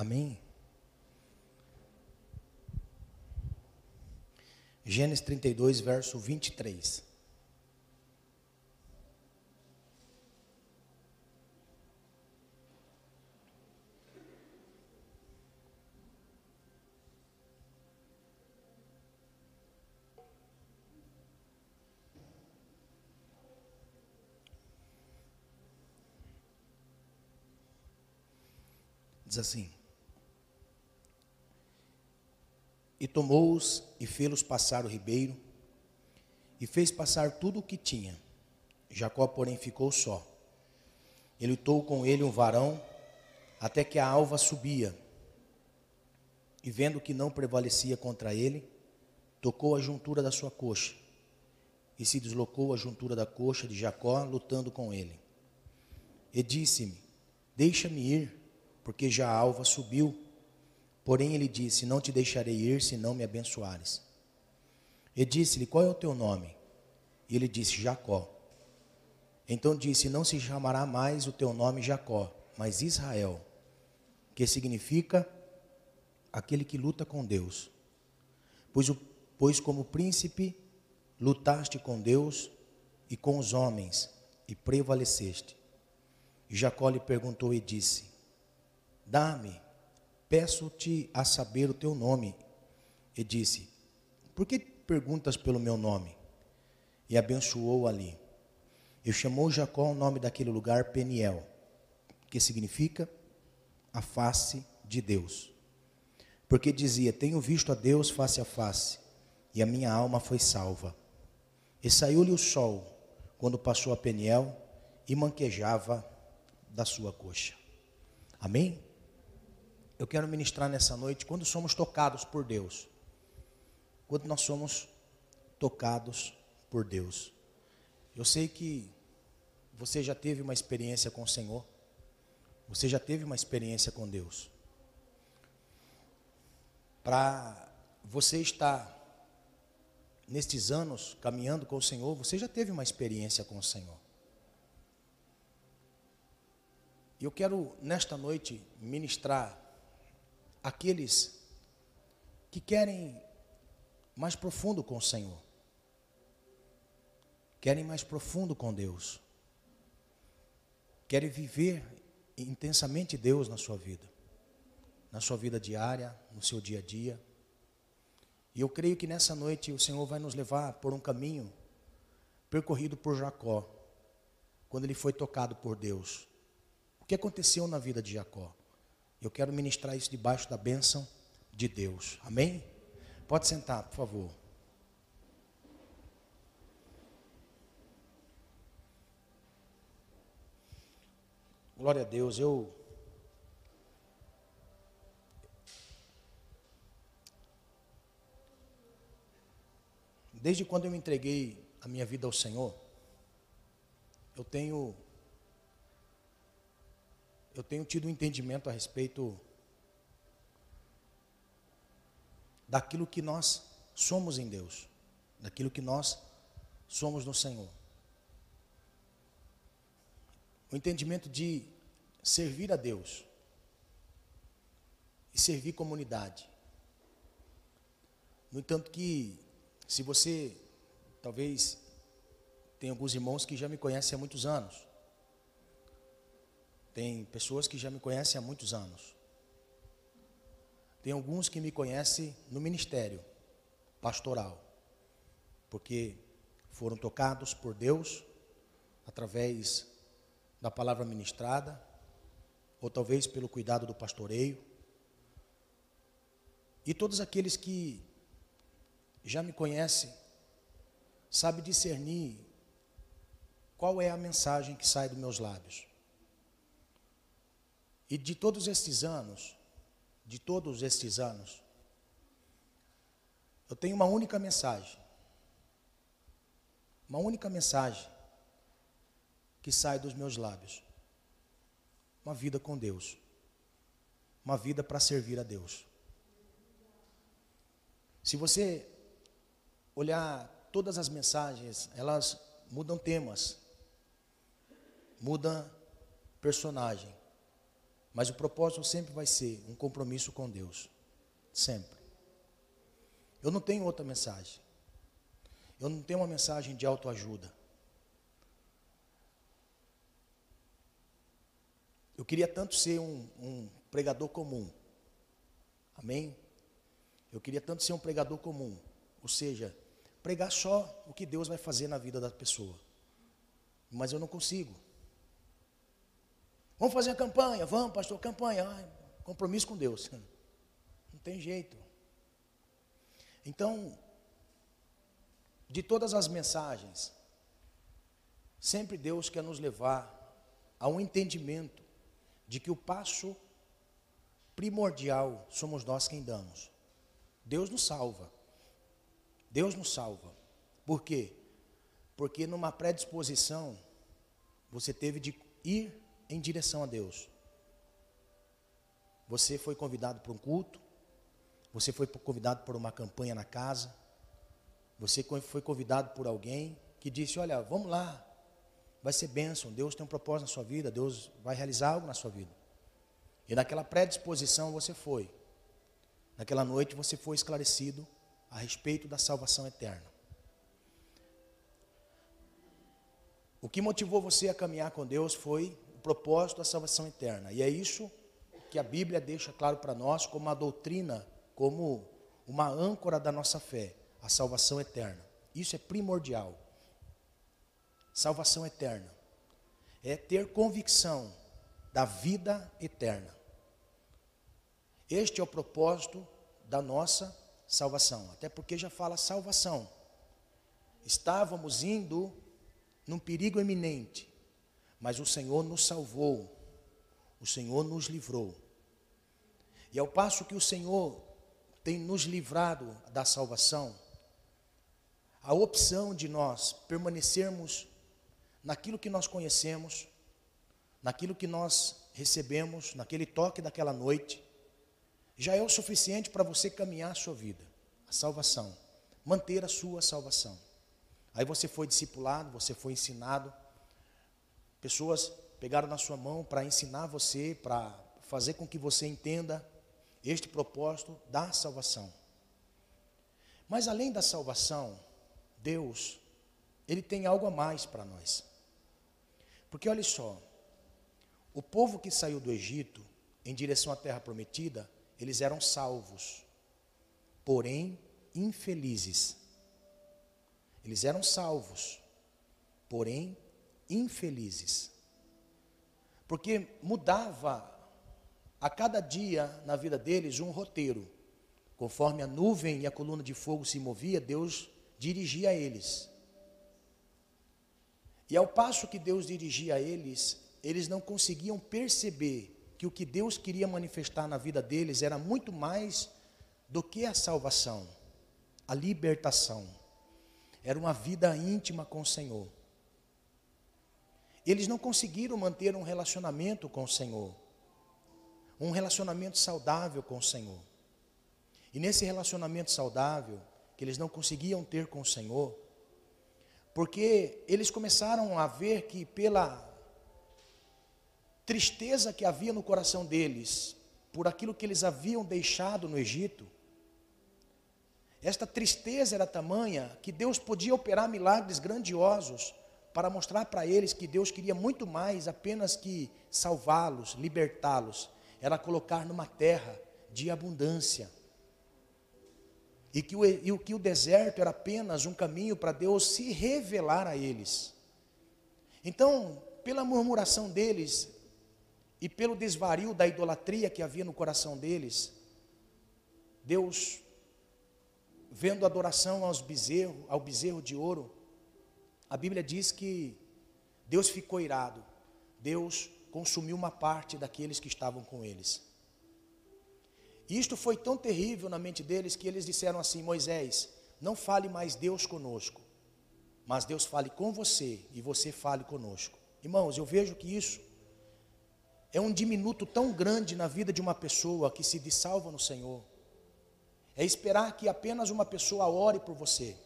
Amém? Gênesis 32, verso 23. Diz assim: E tomou-os e fê-los passar o ribeiro, e fez passar tudo o que tinha. Jacó, porém, ficou só. E lutou com ele um varão, até que a alva subia. E vendo que não prevalecia contra ele, tocou a juntura da sua coxa, e se deslocou a juntura da coxa de Jacó, lutando com ele. E disse-me: Deixa-me ir, porque já a alva subiu. Porém ele disse: Não te deixarei ir se não me abençoares. E disse-lhe: Qual é o teu nome? E ele disse: Jacó. Então disse: Não se chamará mais o teu nome Jacó, mas Israel, que significa aquele que luta com Deus. Pois, o, pois como príncipe lutaste com Deus e com os homens, e prevaleceste. E Jacó lhe perguntou e disse: Dá-me, peço-te a saber o teu nome. E disse: Por que perguntas pelo meu nome? E abençoou ali. E chamou Jacó o nome daquele lugar Peniel, que significa a face de Deus. Porque dizia: Tenho visto a Deus face a face, e a minha alma foi salva. E saiu-lhe o sol quando passou a Peniel e manquejava da sua coxa. Amém? Eu quero ministrar nessa noite quando somos tocados por Deus. Quando nós somos tocados por Deus. Eu sei que você já teve uma experiência com o Senhor. Você já teve uma experiência com Deus. Para você estar nestes anos caminhando com o Senhor, você já teve uma experiência com o Senhor. E eu quero nesta noite ministrar aqueles que querem mais profundo com o Senhor, querem mais profundo com Deus, querem viver intensamente Deus na sua vida, na sua vida diária, no seu dia a dia. E eu creio que nessa noite o Senhor vai nos levar por um caminho percorrido por Jacó, quando ele foi tocado por Deus. O que aconteceu na vida de Jacó? Eu quero ministrar isso debaixo da bênção de Deus. Amém? Pode sentar, por favor. Glória a Deus, eu. Desde quando eu me entreguei a minha vida ao Senhor, eu tenho eu tenho tido um entendimento a respeito daquilo que nós somos em Deus, daquilo que nós somos no Senhor. O entendimento de servir a Deus e servir comunidade. No entanto que, se você, talvez, tem alguns irmãos que já me conhecem há muitos anos, tem pessoas que já me conhecem há muitos anos. Tem alguns que me conhecem no ministério pastoral, porque foram tocados por Deus através da palavra ministrada, ou talvez pelo cuidado do pastoreio. E todos aqueles que já me conhecem, sabem discernir qual é a mensagem que sai dos meus lábios. E de todos estes anos, de todos estes anos, eu tenho uma única mensagem. Uma única mensagem que sai dos meus lábios. Uma vida com Deus. Uma vida para servir a Deus. Se você olhar todas as mensagens, elas mudam temas, mudam personagem Mas o propósito sempre vai ser um compromisso com Deus. Sempre. Eu não tenho outra mensagem. Eu não tenho uma mensagem de autoajuda. Eu queria tanto ser um, um pregador comum. Amém? Eu queria tanto ser um pregador comum. Ou seja, pregar só o que Deus vai fazer na vida da pessoa. Mas eu não consigo. Vamos fazer a campanha, vamos, pastor, campanha. Compromisso com Deus. Não tem jeito. Então, de todas as mensagens, sempre Deus quer nos levar a um entendimento de que o passo primordial somos nós quem damos. Deus nos salva. Deus nos salva. Por quê? Porque numa predisposição você teve de ir em direção a Deus. Você foi convidado para um culto, você foi convidado por uma campanha na casa, você foi convidado por alguém que disse: Olha, vamos lá, vai ser bênção, Deus tem um propósito na sua vida, Deus vai realizar algo na sua vida. E naquela predisposição você foi. Naquela noite você foi esclarecido a respeito da salvação eterna. O que motivou você a caminhar com Deus foi propósito da salvação eterna. E é isso que a Bíblia deixa claro para nós como uma doutrina, como uma âncora da nossa fé, a salvação eterna. Isso é primordial. Salvação eterna é ter convicção da vida eterna. Este é o propósito da nossa salvação, até porque já fala salvação. Estávamos indo num perigo eminente, mas o Senhor nos salvou, o Senhor nos livrou. E ao passo que o Senhor tem nos livrado da salvação, a opção de nós permanecermos naquilo que nós conhecemos, naquilo que nós recebemos, naquele toque daquela noite, já é o suficiente para você caminhar a sua vida, a salvação, manter a sua salvação. Aí você foi discipulado, você foi ensinado, pessoas pegaram na sua mão para ensinar você, para fazer com que você entenda este propósito da salvação. Mas além da salvação, Deus, Ele tem algo a mais para nós. Porque olha só, o povo que saiu do Egito em direção à terra prometida, eles eram salvos, porém infelizes. Eles eram salvos, porém infelizes. Porque mudava a cada dia na vida deles um roteiro. Conforme a nuvem e a coluna de fogo se movia, Deus dirigia eles. E ao passo que Deus dirigia eles, eles não conseguiam perceber que o que Deus queria manifestar na vida deles era muito mais do que a salvação, a libertação. Era uma vida íntima com o Senhor. Eles não conseguiram manter um relacionamento com o Senhor, um relacionamento saudável com o Senhor. E nesse relacionamento saudável, que eles não conseguiam ter com o Senhor, porque eles começaram a ver que pela tristeza que havia no coração deles por aquilo que eles haviam deixado no Egito, esta tristeza era tamanha que Deus podia operar milagres grandiosos para mostrar para eles que Deus queria muito mais apenas que salvá-los, libertá-los, era colocar numa terra de abundância. E que, o, e que o deserto era apenas um caminho para Deus se revelar a eles. Então, pela murmuração deles, e pelo desvario da idolatria que havia no coração deles, Deus, vendo adoração aos bezerro, ao bezerro de ouro, a Bíblia diz que Deus ficou irado, Deus consumiu uma parte daqueles que estavam com eles. E isto foi tão terrível na mente deles que eles disseram assim: Moisés, não fale mais Deus conosco, mas Deus fale com você e você fale conosco. Irmãos, eu vejo que isso é um diminuto tão grande na vida de uma pessoa que se dissalva no Senhor. É esperar que apenas uma pessoa ore por você.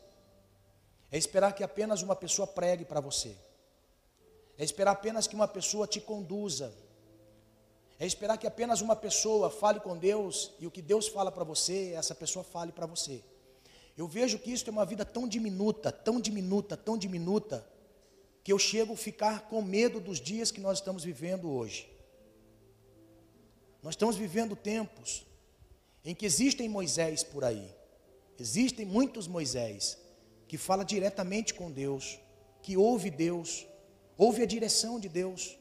É esperar que apenas uma pessoa pregue para você. É esperar apenas que uma pessoa te conduza. É esperar que apenas uma pessoa fale com Deus e o que Deus fala para você, essa pessoa fale para você. Eu vejo que isso é uma vida tão diminuta, tão diminuta, tão diminuta, que eu chego a ficar com medo dos dias que nós estamos vivendo hoje. Nós estamos vivendo tempos em que existem Moisés por aí. Existem muitos Moisés que fala diretamente com Deus, que ouve Deus, ouve a direção de Deus,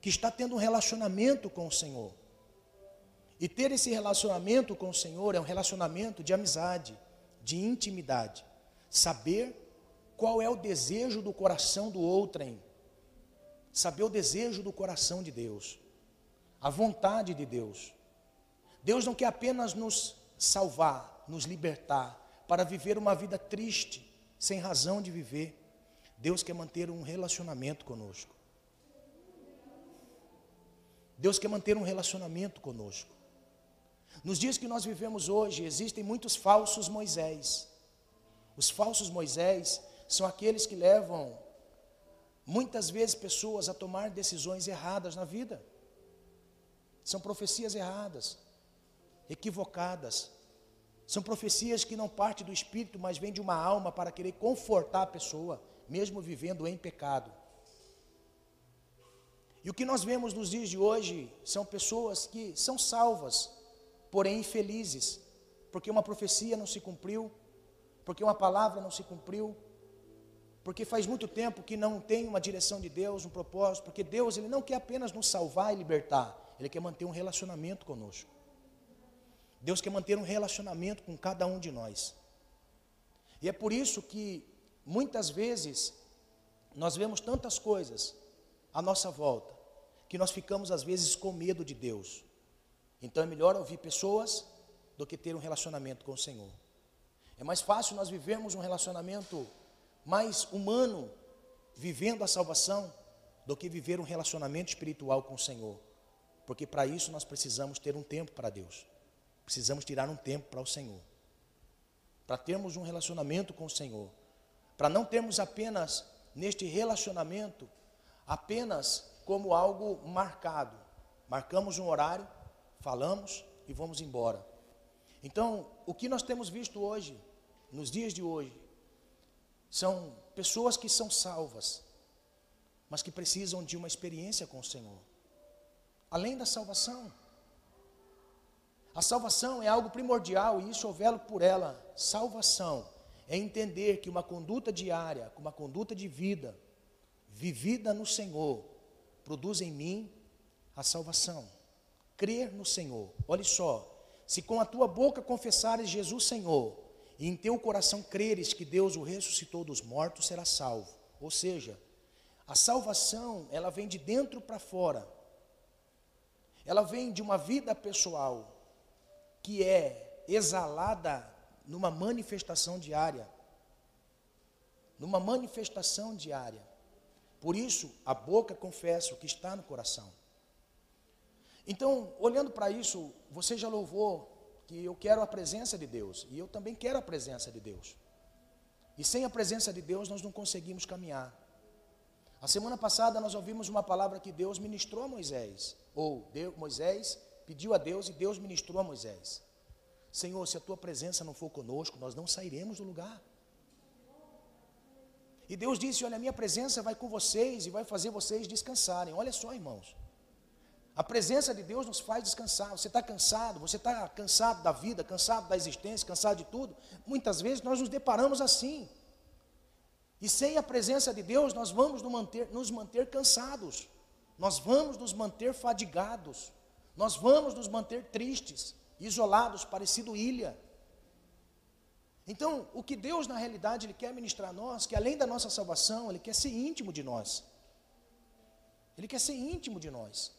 que está tendo um relacionamento com o Senhor. E ter esse relacionamento com o Senhor é um relacionamento de amizade, de intimidade. Saber qual é o desejo do coração do outrem. Saber o desejo do coração de Deus. A vontade de Deus. Deus não quer apenas nos salvar, nos libertar, para viver uma vida triste, sem razão de viver. Deus quer manter um relacionamento conosco. Deus quer manter um relacionamento conosco. Nos dias que nós vivemos hoje, existem muitos falsos Moisés. Os falsos Moisés são aqueles que levam muitas vezes pessoas a tomar decisões erradas na vida. São profecias erradas, equivocadas. São profecias que não partem do espírito, mas vêm de uma alma para querer confortar a pessoa, mesmo vivendo em pecado. E o que nós vemos nos dias de hoje são pessoas que são salvas, porém infelizes, porque uma profecia não se cumpriu, porque uma palavra não se cumpriu, porque faz muito tempo que não tem uma direção de Deus, um propósito, porque Deus ele não quer apenas nos salvar e libertar, ele quer manter um relacionamento conosco. Deus quer manter um relacionamento com cada um de nós. E é por isso que muitas vezes nós vemos tantas coisas à nossa volta que nós ficamos às vezes com medo de Deus. Então é melhor ouvir pessoas do que ter um relacionamento com o Senhor. É mais fácil nós vivermos um relacionamento mais humano, vivendo a salvação, do que viver um relacionamento espiritual com o Senhor. Porque para isso nós precisamos ter um tempo para Deus. Precisamos tirar um tempo para o Senhor. Para termos um relacionamento com o Senhor. Para não termos apenas neste relacionamento, apenas como algo marcado. Marcamos um horário, falamos e vamos embora. Então, o que nós temos visto hoje, nos dias de hoje, são pessoas que são salvas, mas que precisam de uma experiência com o Senhor. Além da salvação, a salvação é algo primordial e isso eu velo por ela. Salvação é entender que uma conduta diária, uma conduta de vida, vivida no Senhor, produz em mim a salvação. Crer no Senhor. Olha só, se com a tua boca confessares Jesus Senhor, e em teu coração creres que Deus o ressuscitou dos mortos, será salvo. Ou seja, a salvação, ela vem de dentro para fora. Ela vem de uma vida pessoal, que é exalada numa manifestação diária. Numa manifestação diária. Por isso, a boca confessa o que está no coração. Então, olhando para isso, você já louvou que eu quero a presença de Deus, e eu também quero a presença de Deus. E sem a presença de Deus nós não conseguimos caminhar. A semana passada nós ouvimos uma palavra que Deus ministrou a Moisés, ou Deus, Moisés pediu a Deus e Deus ministrou a Moisés. Senhor, se a tua presença não for conosco, nós não sairemos do lugar. E Deus disse: Olha, a minha presença vai com vocês e vai fazer vocês descansarem. Olha só, irmãos. A presença de Deus nos faz descansar. Você está cansado, você está cansado da vida, cansado da existência, cansado de tudo. Muitas vezes nós nos deparamos assim. E sem a presença de Deus, nós vamos nos manter, nos manter cansados, nós vamos nos manter fadigados, nós vamos nos manter tristes, isolados, parecido ilha. Então, o que Deus na realidade ele quer ministrar a nós, que além da nossa salvação, ele quer ser íntimo de nós. Ele quer ser íntimo de nós.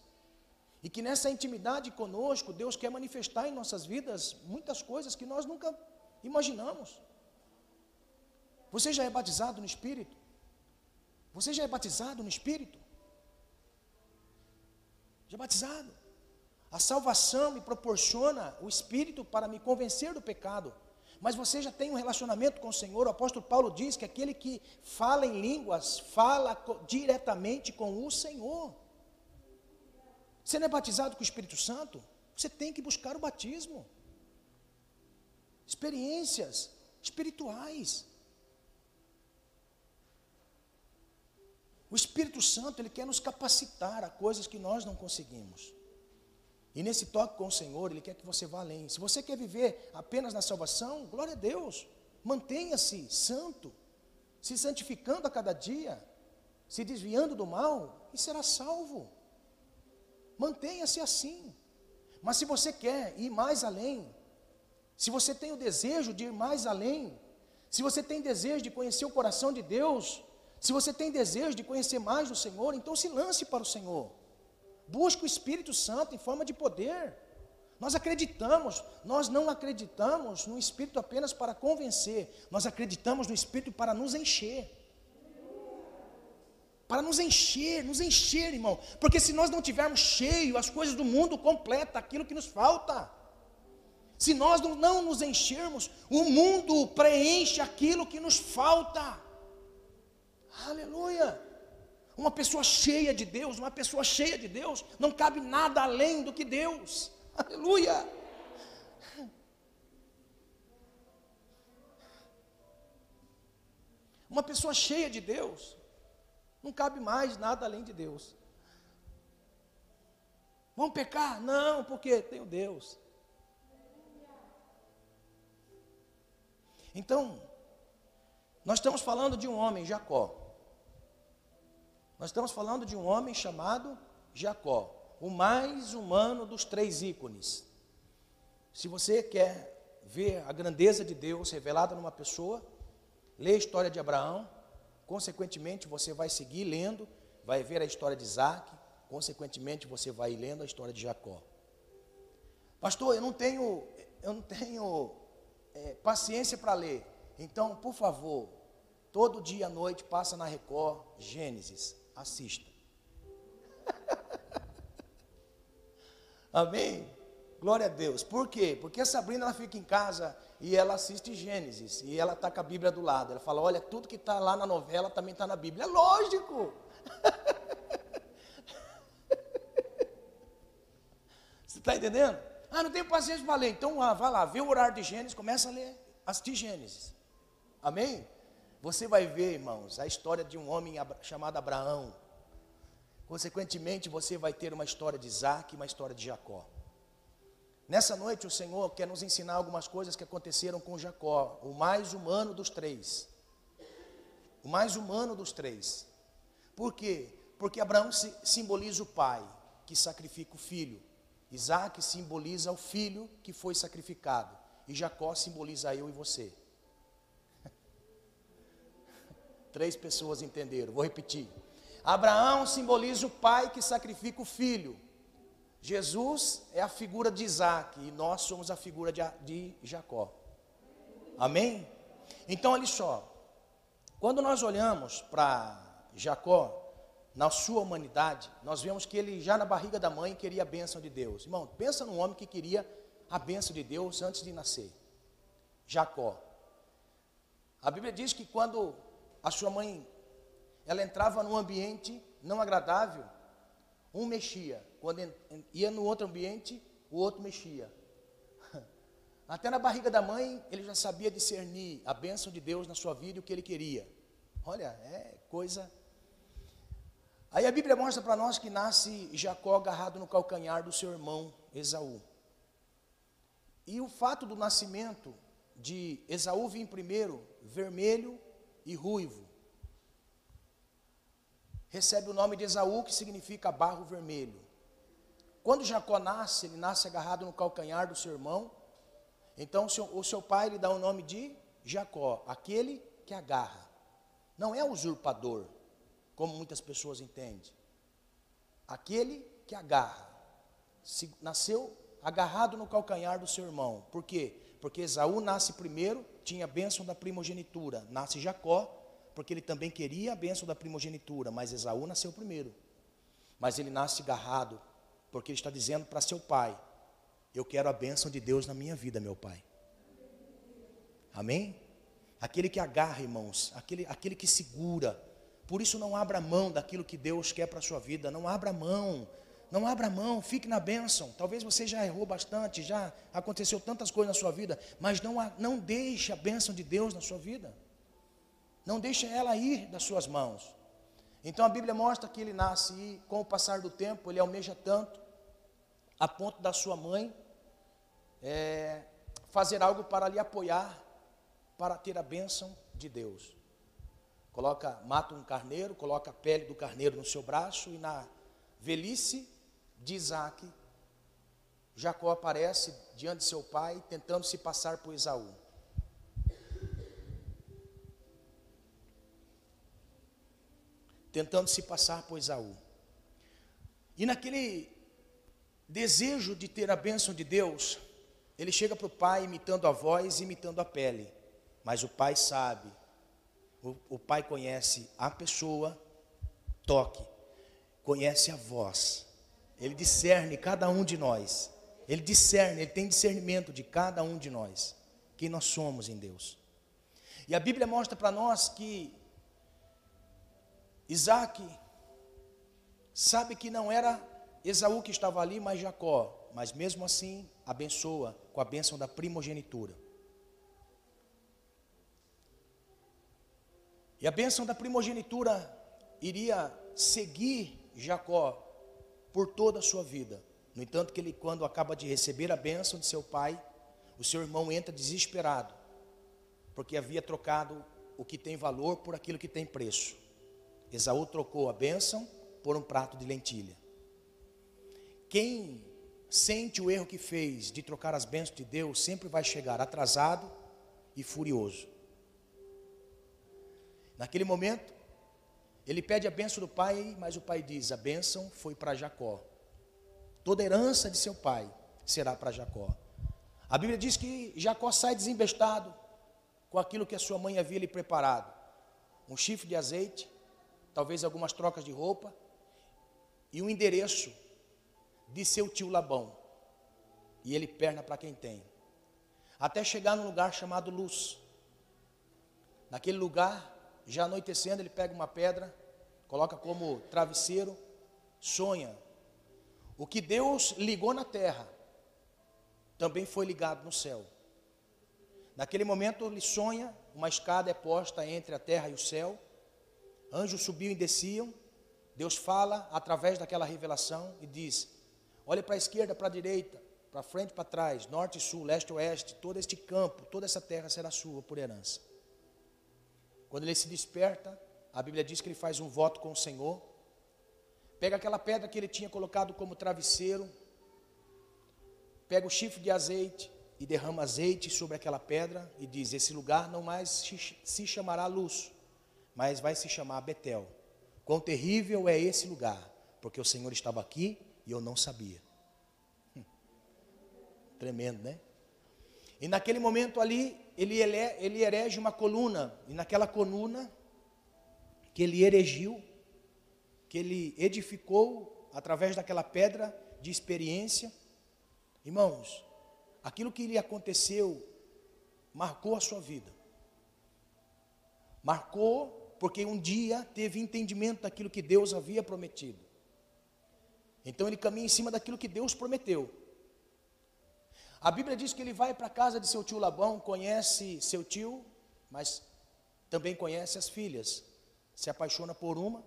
E que nessa intimidade conosco, Deus quer manifestar em nossas vidas muitas coisas que nós nunca imaginamos. Você já é batizado no Espírito? Você já é batizado no Espírito? Já é batizado? A salvação me proporciona o Espírito para me convencer do pecado. Mas você já tem um relacionamento com o Senhor. O apóstolo Paulo diz que aquele que fala em línguas fala diretamente com o Senhor. Você não é batizado com o Espírito Santo? Você tem que buscar o batismo. Experiências espirituais. O Espírito Santo, ele quer nos capacitar a coisas que nós não conseguimos. E nesse toque com o Senhor, ele quer que você vá além. Se você quer viver apenas na salvação, glória a Deus. Mantenha-se santo, se santificando a cada dia, se desviando do mal, e será salvo. Mantenha-se assim. Mas se você quer ir mais além, se você tem o desejo de ir mais além, se você tem desejo de conhecer o coração de Deus, se você tem desejo de conhecer mais do Senhor, então se lance para o Senhor. Busque o Espírito Santo em forma de poder. Nós acreditamos, nós não acreditamos no Espírito apenas para convencer, nós acreditamos no Espírito para nos encher. Para nos encher, nos encher, irmão. Porque se nós não tivermos cheio, as coisas do mundo completa aquilo que nos falta. Se nós não nos enchermos, o mundo preenche aquilo que nos falta. Aleluia. Uma pessoa cheia de Deus, uma pessoa cheia de Deus, não cabe nada além do que Deus. Aleluia! Uma pessoa cheia de Deus, não cabe mais nada além de Deus. Vamos pecar? Não, porque tenho Deus. Então, nós estamos falando de um homem, Jacó. Nós estamos falando de um homem chamado Jacó o mais humano dos três ícones. Se você quer ver a grandeza de Deus revelada numa pessoa, lê a história de Abraão, consequentemente você vai seguir lendo, vai ver a história de Isaac, consequentemente você vai lendo a história de Jacó. Pastor, eu não tenho, eu não tenho é, paciência para ler. Então, por favor, todo dia à noite passa na Record Gênesis, assista. Amém? Glória a Deus. Por quê? Porque a Sabrina ela fica em casa e ela assiste Gênesis e ela está com a Bíblia do lado. Ela fala: Olha, tudo que está lá na novela também está na Bíblia. É lógico. Você está entendendo? Ah, não tenho paciência para ler. Então, ah, vai lá, vê o horário de Gênesis, começa a ler, assistir Gênesis. Amém? Você vai ver, irmãos, a história de um homem chamado Abraão Consequentemente, você vai ter uma história de Isaac e uma história de Jacó. Nessa noite, o Senhor quer nos ensinar algumas coisas que aconteceram com Jacó, o mais humano dos três. O mais humano dos três. Por quê? Porque Abraão simboliza o pai que sacrifica o filho. Isaac simboliza o filho que foi sacrificado. E Jacó simboliza eu e você. Três pessoas entenderam. Vou repetir. Abraão simboliza o pai que sacrifica o filho. Jesus é a figura de Isaac e nós somos a figura de, de Jacó. Amém? Então, olha só. Quando nós olhamos para Jacó, na sua humanidade, nós vemos que ele já na barriga da mãe queria a bênção de Deus. Irmão, pensa num homem que queria a bênção de Deus antes de nascer. Jacó. A Bíblia diz que quando a sua mãe ela entrava num ambiente não agradável, um mexia. Quando ia no outro ambiente, o outro mexia. Até na barriga da mãe, ele já sabia discernir a bênção de Deus na sua vida e o que ele queria. Olha, é coisa. Aí a Bíblia mostra para nós que nasce Jacó agarrado no calcanhar do seu irmão Esaú. E o fato do nascimento de Esaú vir primeiro, vermelho e ruivo, recebe o nome de Esaú, que significa barro vermelho. Quando Jacó nasce, ele nasce agarrado no calcanhar do seu irmão. Então o seu, o seu pai lhe dá o nome de Jacó, aquele que agarra. Não é usurpador, como muitas pessoas entendem. Aquele que agarra. Se, nasceu agarrado no calcanhar do seu irmão. Por quê? Porque Esaú nasce primeiro, tinha a bênção da primogenitura. Nasce Jacó, porque ele também queria a bênção da primogenitura, mas Esaú nasceu primeiro. Mas ele nasce agarrado, porque ele está dizendo para seu pai: Eu quero a bênção de Deus na minha vida, meu pai. Amém? Aquele que agarra, irmãos, aquele, aquele que segura. Por isso, não abra mão daquilo que Deus quer para a sua vida, não abra mão. Não abra mão, fique na bênção. Talvez você já errou bastante, já aconteceu tantas coisas na sua vida, mas não, não deixe a bênção de Deus na sua vida. Não deixe ela ir das suas mãos. Então a Bíblia mostra que ele nasce e, com o passar do tempo, ele almeja tanto, a ponto da sua mãe é, fazer algo para lhe apoiar, para ter a bênção de Deus. Coloca, mata um carneiro, coloca a pele do carneiro no seu braço e na velhice de Isaac, Jacó aparece diante de seu pai, tentando se passar por Esaú. Tentando se passar por Esaú. E naquele desejo de ter a bênção de Deus, ele chega para o pai imitando a voz, imitando a pele. Mas o pai sabe, o, o pai conhece a pessoa, toque, conhece a voz. Ele discerne cada um de nós. Ele discerne, ele tem discernimento de cada um de nós, quem nós somos em Deus. E a Bíblia mostra para nós que Isaac sabe que não era Esaú que estava ali, mas Jacó, mas mesmo assim abençoa com a bênção da primogenitura. E a bênção da primogenitura iria seguir Jacó por toda a sua vida. No entanto, que ele, quando acaba de receber a bênção de seu pai, o seu irmão entra desesperado, porque havia trocado o que tem valor por aquilo que tem preço. Esaú trocou a bênção por um prato de lentilha. Quem sente o erro que fez de trocar as bênçãos de Deus, sempre vai chegar atrasado e furioso. Naquele momento, ele pede a bênção do pai, mas o pai diz: a bênção foi para Jacó. Toda herança de seu pai será para Jacó. A Bíblia diz que Jacó sai desembestado com aquilo que a sua mãe havia lhe preparado: um chifre de azeite, talvez algumas trocas de roupa e um endereço de seu tio Labão. E ele perna para quem tem. Até chegar num lugar chamado Luz. Naquele lugar, já anoitecendo, ele pega uma pedra, coloca como travesseiro, sonha. O que Deus ligou na terra, também foi ligado no céu. Naquele momento ele sonha, uma escada é posta entre a terra e o céu, anjos subiam e desciam, Deus fala através daquela revelação e diz: olhe para a esquerda, para a direita, para frente, para trás, norte sul, leste oeste, todo este campo, toda essa terra será sua por herança. Quando ele se desperta, a Bíblia diz que ele faz um voto com o Senhor, pega aquela pedra que ele tinha colocado como travesseiro, pega o chifre de azeite e derrama azeite sobre aquela pedra e diz: Esse lugar não mais se chamará Luz, mas vai se chamar Betel. Quão terrível é esse lugar, porque o Senhor estava aqui e eu não sabia. Hum. Tremendo, né? E naquele momento ali, ele, ele erege uma coluna, e naquela coluna que ele erigiu, que ele edificou através daquela pedra de experiência, irmãos, aquilo que lhe aconteceu marcou a sua vida. Marcou porque um dia teve entendimento daquilo que Deus havia prometido. Então ele caminha em cima daquilo que Deus prometeu. A Bíblia diz que ele vai para a casa de seu tio Labão, conhece seu tio, mas também conhece as filhas. Se apaixona por uma,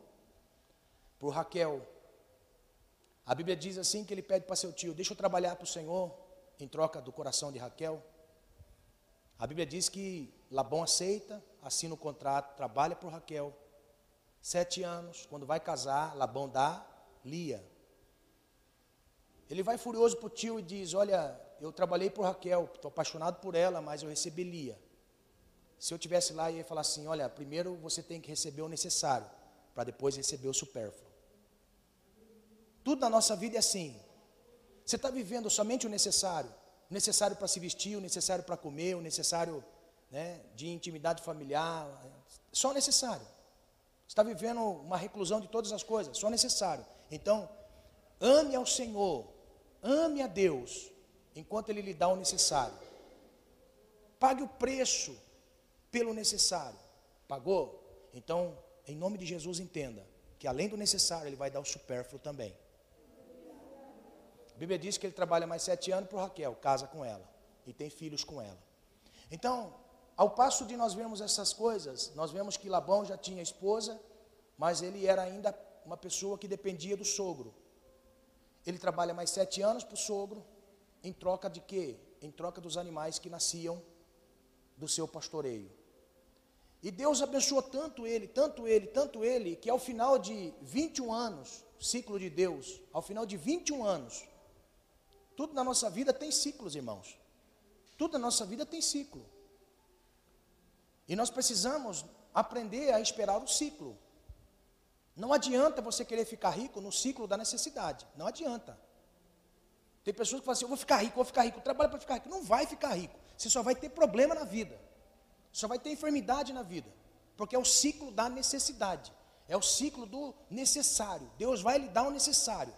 por Raquel. A Bíblia diz assim que ele pede para seu tio: Deixa eu trabalhar para o Senhor em troca do coração de Raquel. A Bíblia diz que Labão aceita, assina o contrato, trabalha por Raquel. Sete anos, quando vai casar, Labão dá Lia. Ele vai furioso para o tio e diz: Olha, eu trabalhei por Raquel, estou apaixonado por ela, mas eu recebi Lia. Se eu tivesse lá, eu ia falar assim: olha, primeiro você tem que receber o necessário, para depois receber o supérfluo. Tudo na nossa vida é assim. Você está vivendo somente o necessário, o necessário para se vestir, o necessário para comer, o necessário né, de intimidade familiar, só o necessário. Você está vivendo uma reclusão de todas as coisas, só o necessário. Então, ame ao Senhor, ame a Deus, enquanto Ele lhe dá o necessário. Pague o preço pelo necessário. Pagou? Então, em nome de Jesus, entenda que além do necessário, Ele vai dar o supérfluo também. A Bíblia diz que ele trabalha mais sete anos para Raquel, casa com ela e tem filhos com ela. Então, ao passo de nós vermos essas coisas, nós vemos que Labão já tinha esposa, mas ele era ainda uma pessoa que dependia do sogro. Ele trabalha mais sete anos para o sogro, em troca de quê? Em troca dos animais que nasciam do seu pastoreio. E Deus abençoou tanto ele, tanto ele, tanto ele, que ao final de 21 anos, ciclo de Deus, ao final de 21 anos, tudo na nossa vida tem ciclos, irmãos. Tudo na nossa vida tem ciclo. E nós precisamos aprender a esperar o ciclo. Não adianta você querer ficar rico no ciclo da necessidade. Não adianta. Tem pessoas que falam assim: eu vou ficar rico, vou ficar rico, trabalho para ficar rico. Não vai ficar rico. Você só vai ter problema na vida. Só vai ter enfermidade na vida. Porque é o ciclo da necessidade. É o ciclo do necessário. Deus vai lhe dar o necessário.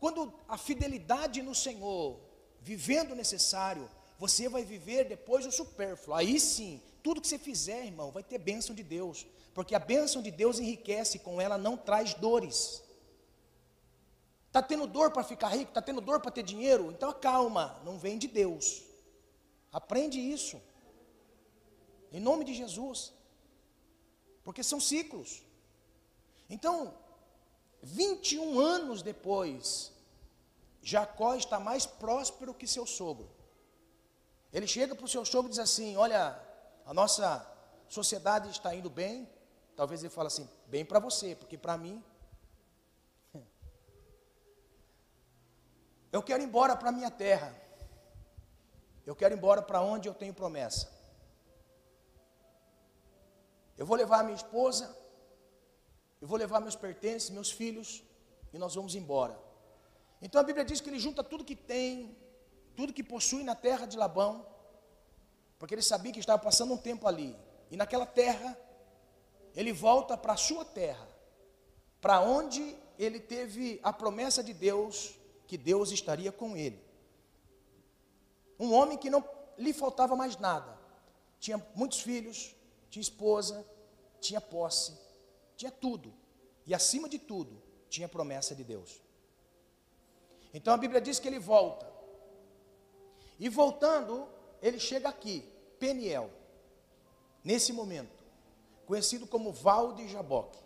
Quando a fidelidade no Senhor, vivendo o necessário, você vai viver depois o supérfluo. Aí sim, tudo que você fizer, irmão, vai ter bênção de Deus. Porque a bênção de Deus enriquece, com ela não traz dores. Está tendo dor para ficar rico? Está tendo dor para ter dinheiro? Então calma, não vem de Deus. Aprende isso. Em nome de Jesus. Porque são ciclos. Então, 21 anos depois, Jacó está mais próspero que seu sogro. Ele chega para o seu sogro e diz assim: Olha, a nossa sociedade está indo bem, Talvez ele fale assim, bem para você, porque para mim. Eu quero ir embora para a minha terra. Eu quero ir embora para onde eu tenho promessa. Eu vou levar minha esposa, eu vou levar meus pertences, meus filhos, e nós vamos embora. Então a Bíblia diz que ele junta tudo que tem, tudo que possui na terra de Labão, porque ele sabia que estava passando um tempo ali. E naquela terra ele volta para a sua terra, para onde ele teve a promessa de Deus que Deus estaria com ele. Um homem que não lhe faltava mais nada. Tinha muitos filhos, tinha esposa, tinha posse, tinha tudo. E acima de tudo, tinha promessa de Deus. Então a Bíblia diz que ele volta. E voltando, ele chega aqui, Peniel. Nesse momento, conhecido como Val de Jaboque.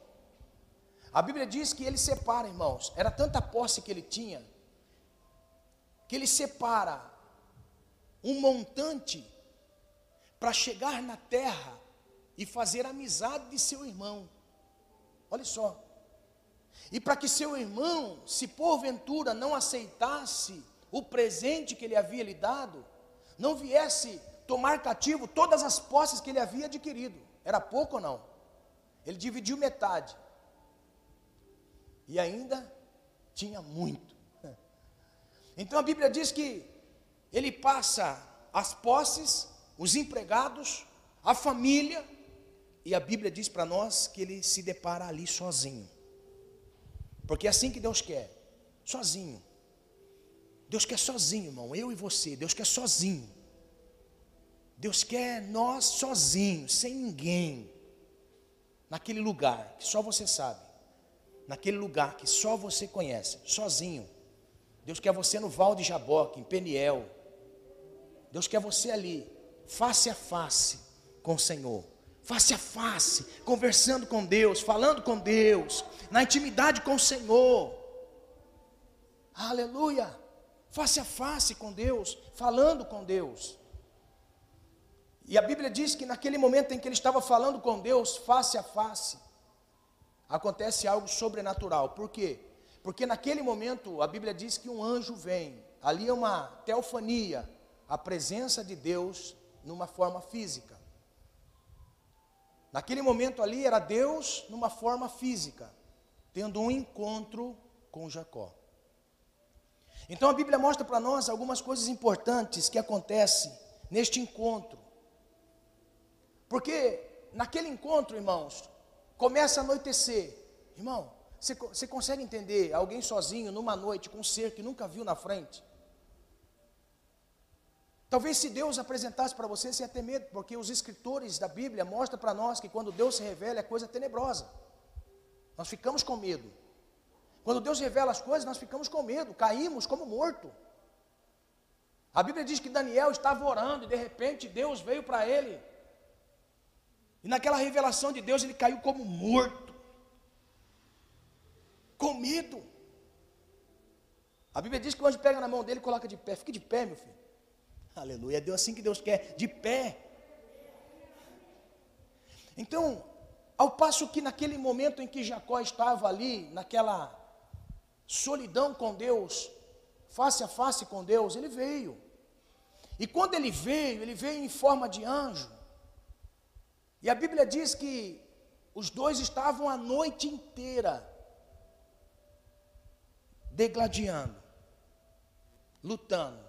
A Bíblia diz que ele separa, irmãos, era tanta posse que ele tinha, que ele separa um montante para chegar na terra e fazer amizade de seu irmão. Olha só. E para que seu irmão, se porventura não aceitasse o presente que ele havia lhe dado, não viesse tomar cativo todas as posses que ele havia adquirido. Era pouco ou não? Ele dividiu metade. E ainda tinha muito. Então a Bíblia diz que ele passa as posses, os empregados, a família, e a Bíblia diz para nós que ele se depara ali sozinho. Porque é assim que Deus quer, sozinho. Deus quer sozinho, irmão, eu e você, Deus quer sozinho. Deus quer nós sozinhos, sem ninguém, naquele lugar que só você sabe, naquele lugar que só você conhece, sozinho. Deus quer você no Val de Jaboque, em Peniel. Deus quer você ali, face a face com o Senhor, face a face, conversando com Deus, falando com Deus, na intimidade com o Senhor. Aleluia! Face a face com Deus, falando com Deus. E a Bíblia diz que naquele momento em que ele estava falando com Deus face a face, acontece algo sobrenatural. Por quê? Porque naquele momento a Bíblia diz que um anjo vem. Ali é uma teofania, a presença de Deus numa forma física. Naquele momento ali era Deus numa forma física, tendo um encontro com Jacó. Então a Bíblia mostra para nós algumas coisas importantes que acontecem neste encontro. Porque naquele encontro, irmãos, começa a anoitecer. Irmão, você, você consegue entender alguém sozinho numa noite com um ser que nunca viu na frente? Talvez se Deus apresentasse para você, você ia ter medo, porque os escritores da Bíblia mostram para nós que quando Deus se revela é coisa tenebrosa. Nós ficamos com medo. Quando Deus revela as coisas, nós ficamos com medo, caímos como morto. A Bíblia diz que Daniel estava orando e de repente Deus veio para ele. E naquela revelação de Deus ele caiu como morto, com medo. A Bíblia diz que o anjo pega na mão dele e coloca de pé. Fique de pé, meu filho. Aleluia. É Deus assim que Deus quer, de pé. Então, ao passo que naquele momento em que Jacó estava ali, naquela solidão com Deus, face a face com Deus, ele veio. E quando ele veio, ele veio em forma de anjo. E a Bíblia diz que os dois estavam a noite inteira degladiando, lutando.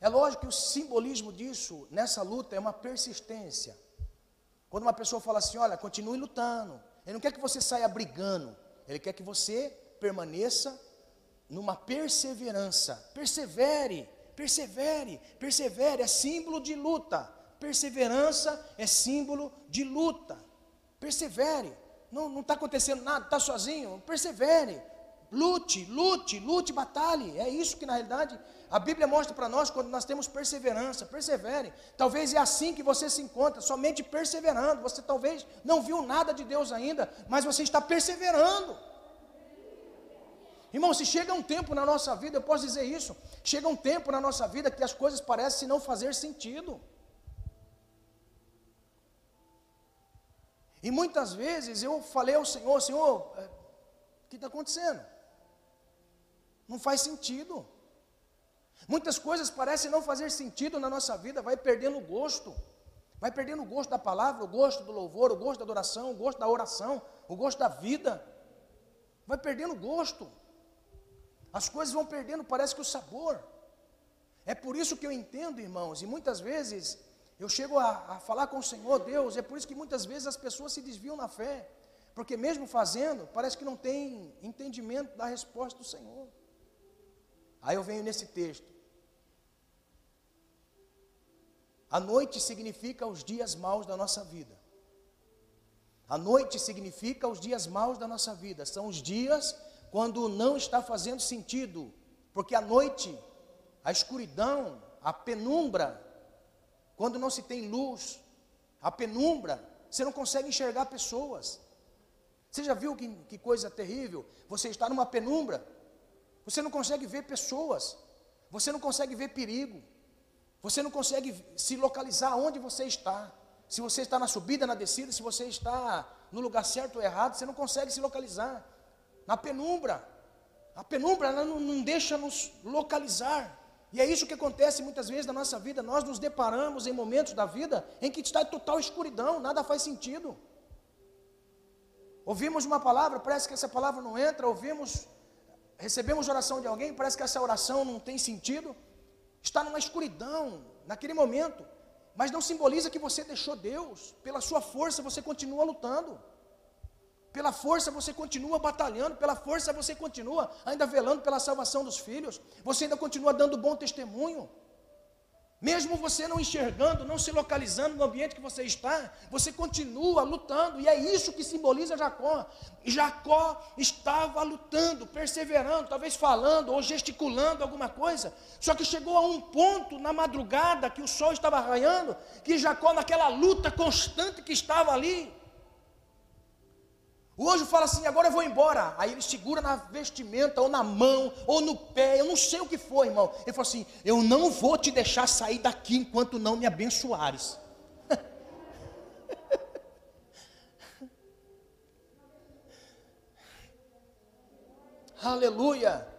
É lógico que o simbolismo disso, nessa luta, é uma persistência. Quando uma pessoa fala assim, olha, continue lutando, ele não quer que você saia brigando, ele quer que você permaneça numa perseverança. Persevere, persevere, persevere, é símbolo de luta. Perseverança é símbolo de luta. Persevere. Não está acontecendo nada, está sozinho, persevere. Lute, lute, lute, batalhe. É isso que na realidade a Bíblia mostra para nós quando nós temos perseverança. Persevere. Talvez é assim que você se encontra, somente perseverando. Você talvez não viu nada de Deus ainda, mas você está perseverando. Irmão, se chega um tempo na nossa vida, eu posso dizer isso, chega um tempo na nossa vida que as coisas parecem não fazer sentido. E muitas vezes eu falei ao Senhor, Senhor, é, o que está acontecendo? Não faz sentido. Muitas coisas parecem não fazer sentido na nossa vida, vai perdendo o gosto. Vai perdendo o gosto da palavra, o gosto do louvor, o gosto da adoração, o gosto da oração, o gosto da vida. Vai perdendo o gosto. As coisas vão perdendo, parece que o sabor. É por isso que eu entendo, irmãos, e muitas vezes eu chego a, a, falar com o Senhor, Deus, é por isso que muitas vezes as pessoas se desviam na fé, porque mesmo fazendo, parece que não tem entendimento da resposta do Senhor. Aí eu venho nesse texto. A noite significa os dias maus da nossa vida. A noite significa os dias maus da nossa vida. São os dias quando não está fazendo sentido, porque a noite, a escuridão, a penumbra, quando não se tem luz, a penumbra, você não consegue enxergar pessoas. Você já viu que, que coisa terrível? Você está numa penumbra, você não consegue ver pessoas, você não consegue ver perigo, você não consegue se localizar onde você está. Se você está na subida, na descida, se você está no lugar certo ou errado, você não consegue se localizar na penumbra. A penumbra não, não deixa nos localizar. E é isso que acontece muitas vezes na nossa vida. Nós nos deparamos em momentos da vida em que está em total escuridão, nada faz sentido. Ouvimos uma palavra, parece que essa palavra não entra, ouvimos, recebemos oração de alguém, parece que essa oração não tem sentido. Está numa escuridão naquele momento, mas não simboliza que você deixou Deus. Pela sua força você continua lutando. Pela força você continua batalhando, pela força você continua ainda velando pela salvação dos filhos, você ainda continua dando bom testemunho. Mesmo você não enxergando, não se localizando no ambiente que você está, você continua lutando, e é isso que simboliza Jacó. Jacó estava lutando, perseverando, talvez falando ou gesticulando alguma coisa, só que chegou a um ponto na madrugada que o sol estava raiando, que Jacó, naquela luta constante que estava ali, o anjo fala assim: agora eu vou embora. Aí ele segura na vestimenta, ou na mão, ou no pé, eu não sei o que foi, irmão. Ele falou assim: eu não vou te deixar sair daqui enquanto não me abençoares. Aleluia.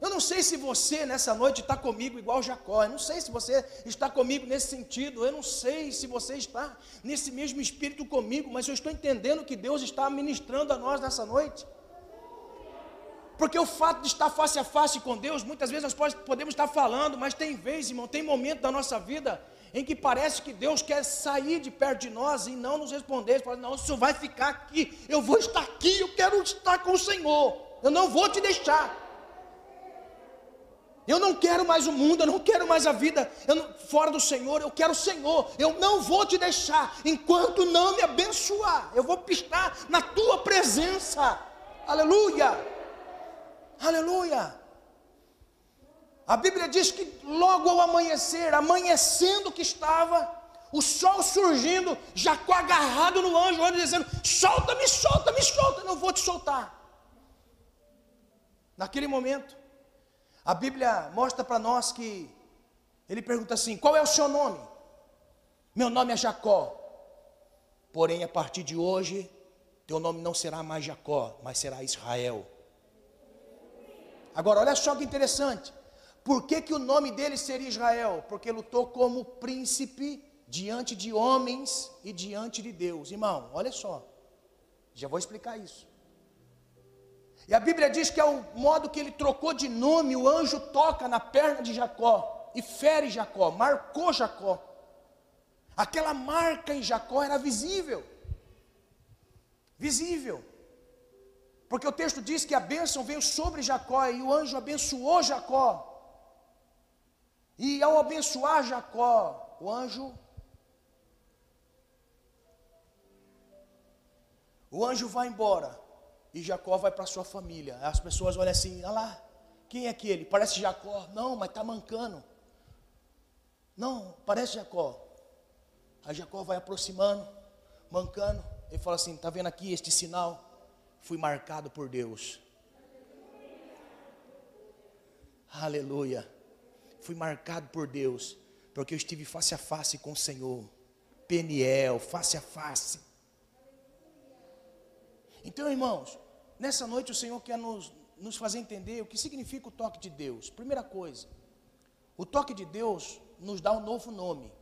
Eu não sei se você nessa noite está comigo igual Jacó. Eu não sei se você está comigo nesse sentido. Eu não sei se você está nesse mesmo espírito comigo. Mas eu estou entendendo que Deus está ministrando a nós nessa noite. Porque o fato de estar face a face com Deus, muitas vezes nós podemos estar falando, mas tem vezes, irmão, tem momento da nossa vida em que parece que Deus quer sair de perto de nós e não nos responder. Ele fala, não, o Senhor vai ficar aqui, eu vou estar aqui, eu quero estar com o Senhor, eu não vou te deixar. Eu não quero mais o mundo, eu não quero mais a vida não, fora do Senhor, eu quero o Senhor. Eu não vou te deixar enquanto não me abençoar. Eu vou pistar na tua presença. Aleluia. Aleluia! A Bíblia diz que logo ao amanhecer, amanhecendo que estava, o sol surgindo, Jacó agarrado no anjo, o anjo dizendo: solta-me, solta-me, solta, não vou te soltar. Naquele momento, a Bíblia mostra para nós que ele pergunta assim: qual é o seu nome? Meu nome é Jacó. Porém, a partir de hoje, teu nome não será mais Jacó, mas será Israel. Agora, olha só que interessante. Por que, que o nome dele seria Israel? Porque lutou como príncipe diante de homens e diante de Deus. Irmão, olha só. Já vou explicar isso. E a Bíblia diz que ao modo que ele trocou de nome, o anjo toca na perna de Jacó e fere Jacó, marcou Jacó. Aquela marca em Jacó era visível. Visível. Porque o texto diz que a bênção veio sobre Jacó e o anjo abençoou Jacó. E ao abençoar Jacó, o anjo O anjo vai embora e Jacó vai para sua família. As pessoas olham assim: olha lá, quem é aquele? Parece Jacó. Não, mas está mancando. Não, parece Jacó. Aí Jacó vai aproximando, mancando. Ele fala assim: está vendo aqui este sinal? Fui marcado por Deus. Aleluia. Fui marcado por Deus, porque eu estive face a face com o Senhor. Peniel, face a face. Então, irmãos, nessa noite o Senhor quer nos, nos fazer entender o que significa o toque de Deus. Primeira coisa, o toque de Deus nos dá um novo nome.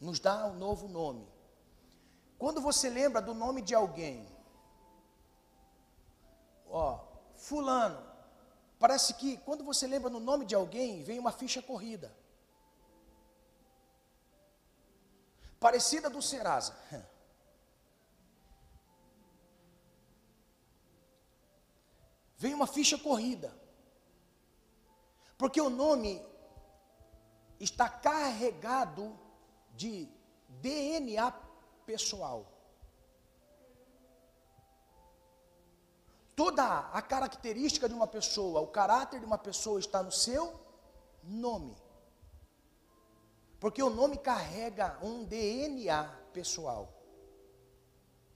Nos dá um novo nome. Quando você lembra do nome de alguém, ó, fulano, parece que quando você lembra no nome de alguém, vem uma ficha corrida. Parecida do Serasa. vem uma ficha corrida. Porque o nome está carregado de DNA pessoal. Toda a característica de uma pessoa, o caráter de uma pessoa está no seu nome. Porque o nome carrega um DNA pessoal.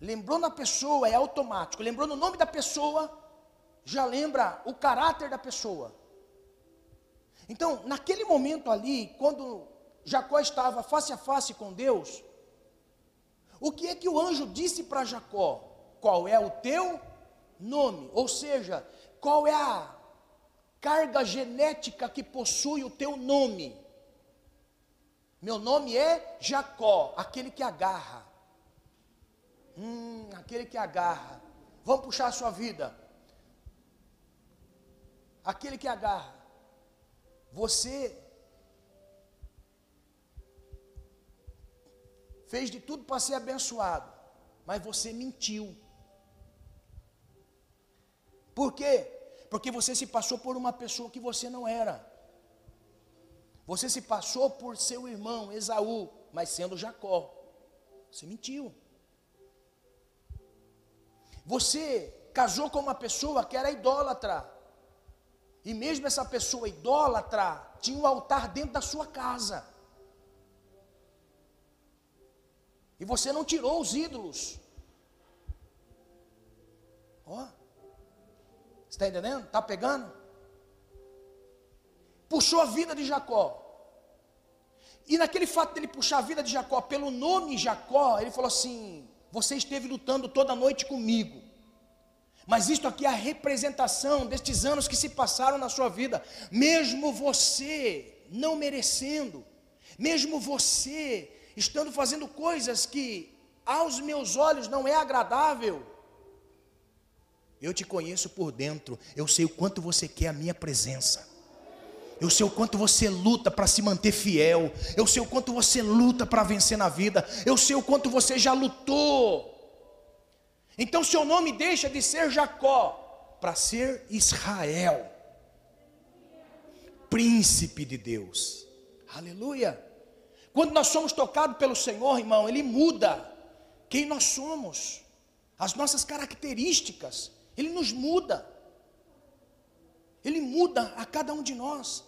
Lembrou na pessoa, é automático. Lembrou no nome da pessoa, já lembra o caráter da pessoa. Então, naquele momento ali, quando Jacó estava face a face com Deus, o que é que o anjo disse para Jacó? Qual é o teu nome? Ou seja, qual é a carga genética que possui o teu nome? Meu nome é Jacó, aquele que agarra. Hum, aquele que agarra. Vamos puxar a sua vida aquele que agarra. Você fez de tudo para ser abençoado, mas você mentiu. Por quê? Porque você se passou por uma pessoa que você não era. Você se passou por seu irmão Esaú, mas sendo Jacó. Você mentiu. Você casou com uma pessoa que era idólatra. E mesmo essa pessoa idólatra tinha um altar dentro da sua casa. E você não tirou os ídolos. Ó. Está entendendo? Está pegando? Puxou a vida de Jacó. E naquele fato dele puxar a vida de Jacó pelo nome Jacó, ele falou assim: Você esteve lutando toda noite comigo. Mas isto aqui é a representação destes anos que se passaram na sua vida, mesmo você não merecendo, mesmo você estando fazendo coisas que aos meus olhos não é agradável. Eu te conheço por dentro, eu sei o quanto você quer a minha presença. Eu sei o quanto você luta para se manter fiel. Eu sei o quanto você luta para vencer na vida. Eu sei o quanto você já lutou então seu nome deixa de ser Jacó para ser Israel, príncipe de Deus. Aleluia. Quando nós somos tocados pelo Senhor, irmão, Ele muda quem nós somos, as nossas características, Ele nos muda. Ele muda a cada um de nós.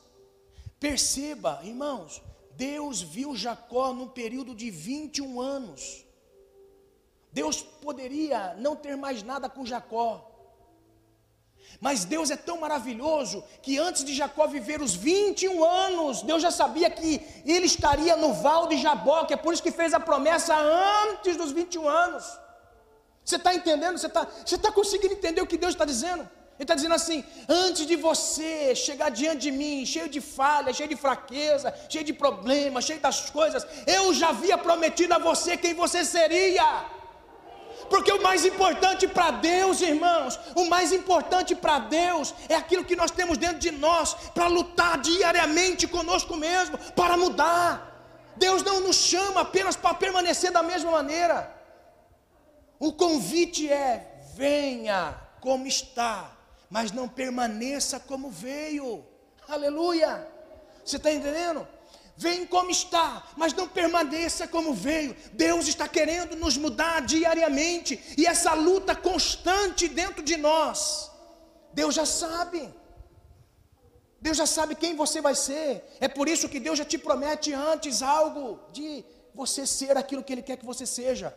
Perceba, irmãos, Deus viu Jacó num período de 21 anos. Deus poderia não ter mais nada com Jacó. Mas Deus é tão maravilhoso que antes de Jacó viver os 21 anos, Deus já sabia que ele estaria no val de Jabó, que é por isso que fez a promessa antes dos 21 anos. Você está entendendo? Você está você tá conseguindo entender o que Deus está dizendo? Ele está dizendo assim: antes de você chegar diante de mim, cheio de falha, cheio de fraqueza, cheio de problemas, cheio das coisas, eu já havia prometido a você quem você seria. Porque o mais importante para Deus, irmãos, o mais importante para Deus é aquilo que nós temos dentro de nós para lutar diariamente conosco mesmo, para mudar. Deus não nos chama apenas para permanecer da mesma maneira. O convite é: venha como está, mas não permaneça como veio. Aleluia! Você está entendendo? Vem como está, mas não permaneça como veio. Deus está querendo nos mudar diariamente, e essa luta constante dentro de nós, Deus já sabe. Deus já sabe quem você vai ser. É por isso que Deus já te promete antes algo de você ser aquilo que Ele quer que você seja.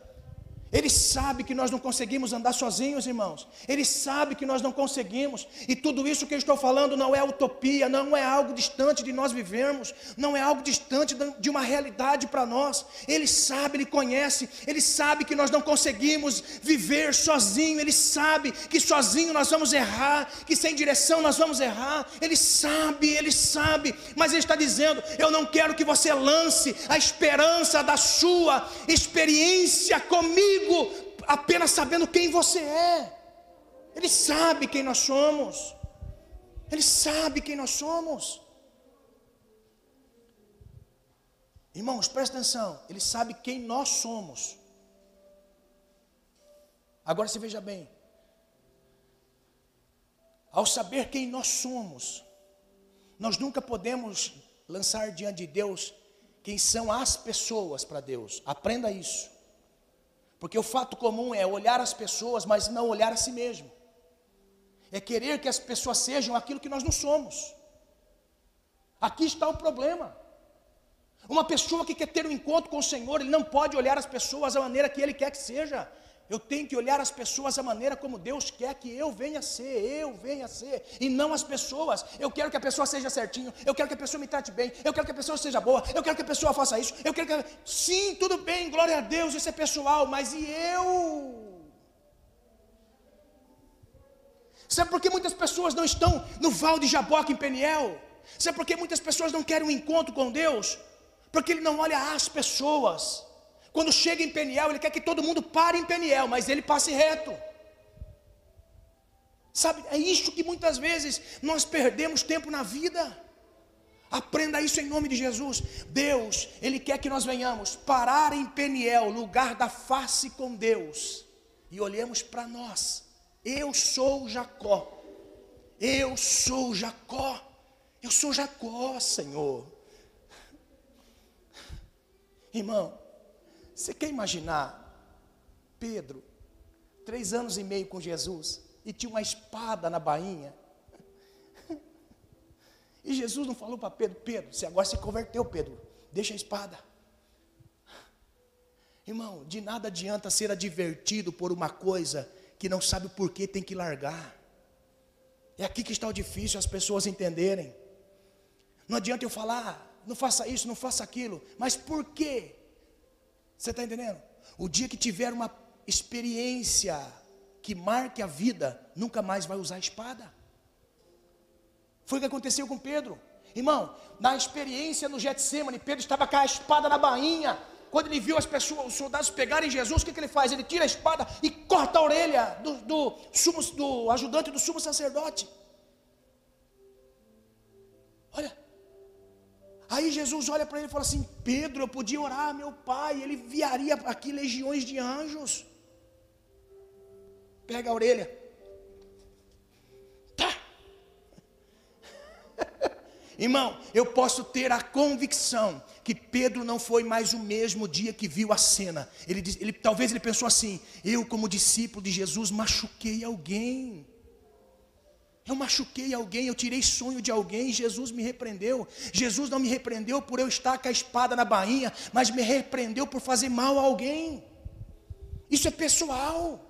Ele sabe que nós não conseguimos andar sozinhos, irmãos. Ele sabe que nós não conseguimos. E tudo isso que eu estou falando não é utopia, não é algo distante de nós vivermos, não é algo distante de uma realidade para nós. Ele sabe, ele conhece, ele sabe que nós não conseguimos viver sozinho, ele sabe que sozinho nós vamos errar, que sem direção nós vamos errar. Ele sabe, ele sabe, mas ele está dizendo: "Eu não quero que você lance a esperança da sua experiência comigo apenas sabendo quem você é. Ele sabe quem nós somos. Ele sabe quem nós somos. Irmãos, presta atenção. Ele sabe quem nós somos. Agora se veja bem. Ao saber quem nós somos, nós nunca podemos lançar diante de Deus quem são as pessoas para Deus. Aprenda isso. Porque o fato comum é olhar as pessoas, mas não olhar a si mesmo. É querer que as pessoas sejam aquilo que nós não somos. Aqui está o problema. Uma pessoa que quer ter um encontro com o Senhor, ele não pode olhar as pessoas da maneira que ele quer que seja. Eu tenho que olhar as pessoas da maneira como Deus quer que eu venha ser, eu venha ser, e não as pessoas. Eu quero que a pessoa seja certinho, eu quero que a pessoa me trate bem, eu quero que a pessoa seja boa, eu quero que a pessoa faça isso, eu quero que. Sim, tudo bem, glória a Deus, isso é pessoal, mas e eu? Sabe por que muitas pessoas não estão no Val de Jaboque em Peniel? Sabe por que muitas pessoas não querem um encontro com Deus? Porque ele não olha as pessoas. Quando chega em Peniel, ele quer que todo mundo pare em Peniel, mas ele passe reto. Sabe, é isso que muitas vezes nós perdemos tempo na vida. Aprenda isso em nome de Jesus. Deus, Ele quer que nós venhamos parar em Peniel, lugar da face com Deus, e olhemos para nós. Eu sou Jacó. Eu sou Jacó. Eu sou Jacó, Senhor. Irmão, você quer imaginar Pedro, três anos e meio com Jesus, e tinha uma espada na bainha? E Jesus não falou para Pedro, Pedro, você agora se converteu, Pedro, deixa a espada. Irmão, de nada adianta ser advertido por uma coisa que não sabe por que tem que largar. É aqui que está o difícil as pessoas entenderem. Não adianta eu falar, não faça isso, não faça aquilo, mas por quê? Você está entendendo? O dia que tiver uma experiência que marque a vida, nunca mais vai usar a espada. Foi o que aconteceu com Pedro. Irmão, na experiência no Getsemane, Pedro estava com a espada na bainha. Quando ele viu as pessoas, os soldados pegarem Jesus, o que, que ele faz? Ele tira a espada e corta a orelha do, do, sumo, do ajudante do sumo sacerdote. Olha, Aí Jesus olha para ele e fala assim: Pedro, eu podia orar, meu pai, ele enviaria aqui legiões de anjos. Pega a orelha. Tá. Irmão, eu posso ter a convicção que Pedro não foi mais o mesmo dia que viu a cena. Ele, ele, talvez ele pensou assim: eu, como discípulo de Jesus, machuquei alguém. Eu machuquei alguém, eu tirei sonho de alguém, Jesus me repreendeu. Jesus não me repreendeu por eu estar com a espada na bainha, mas me repreendeu por fazer mal a alguém. Isso é pessoal.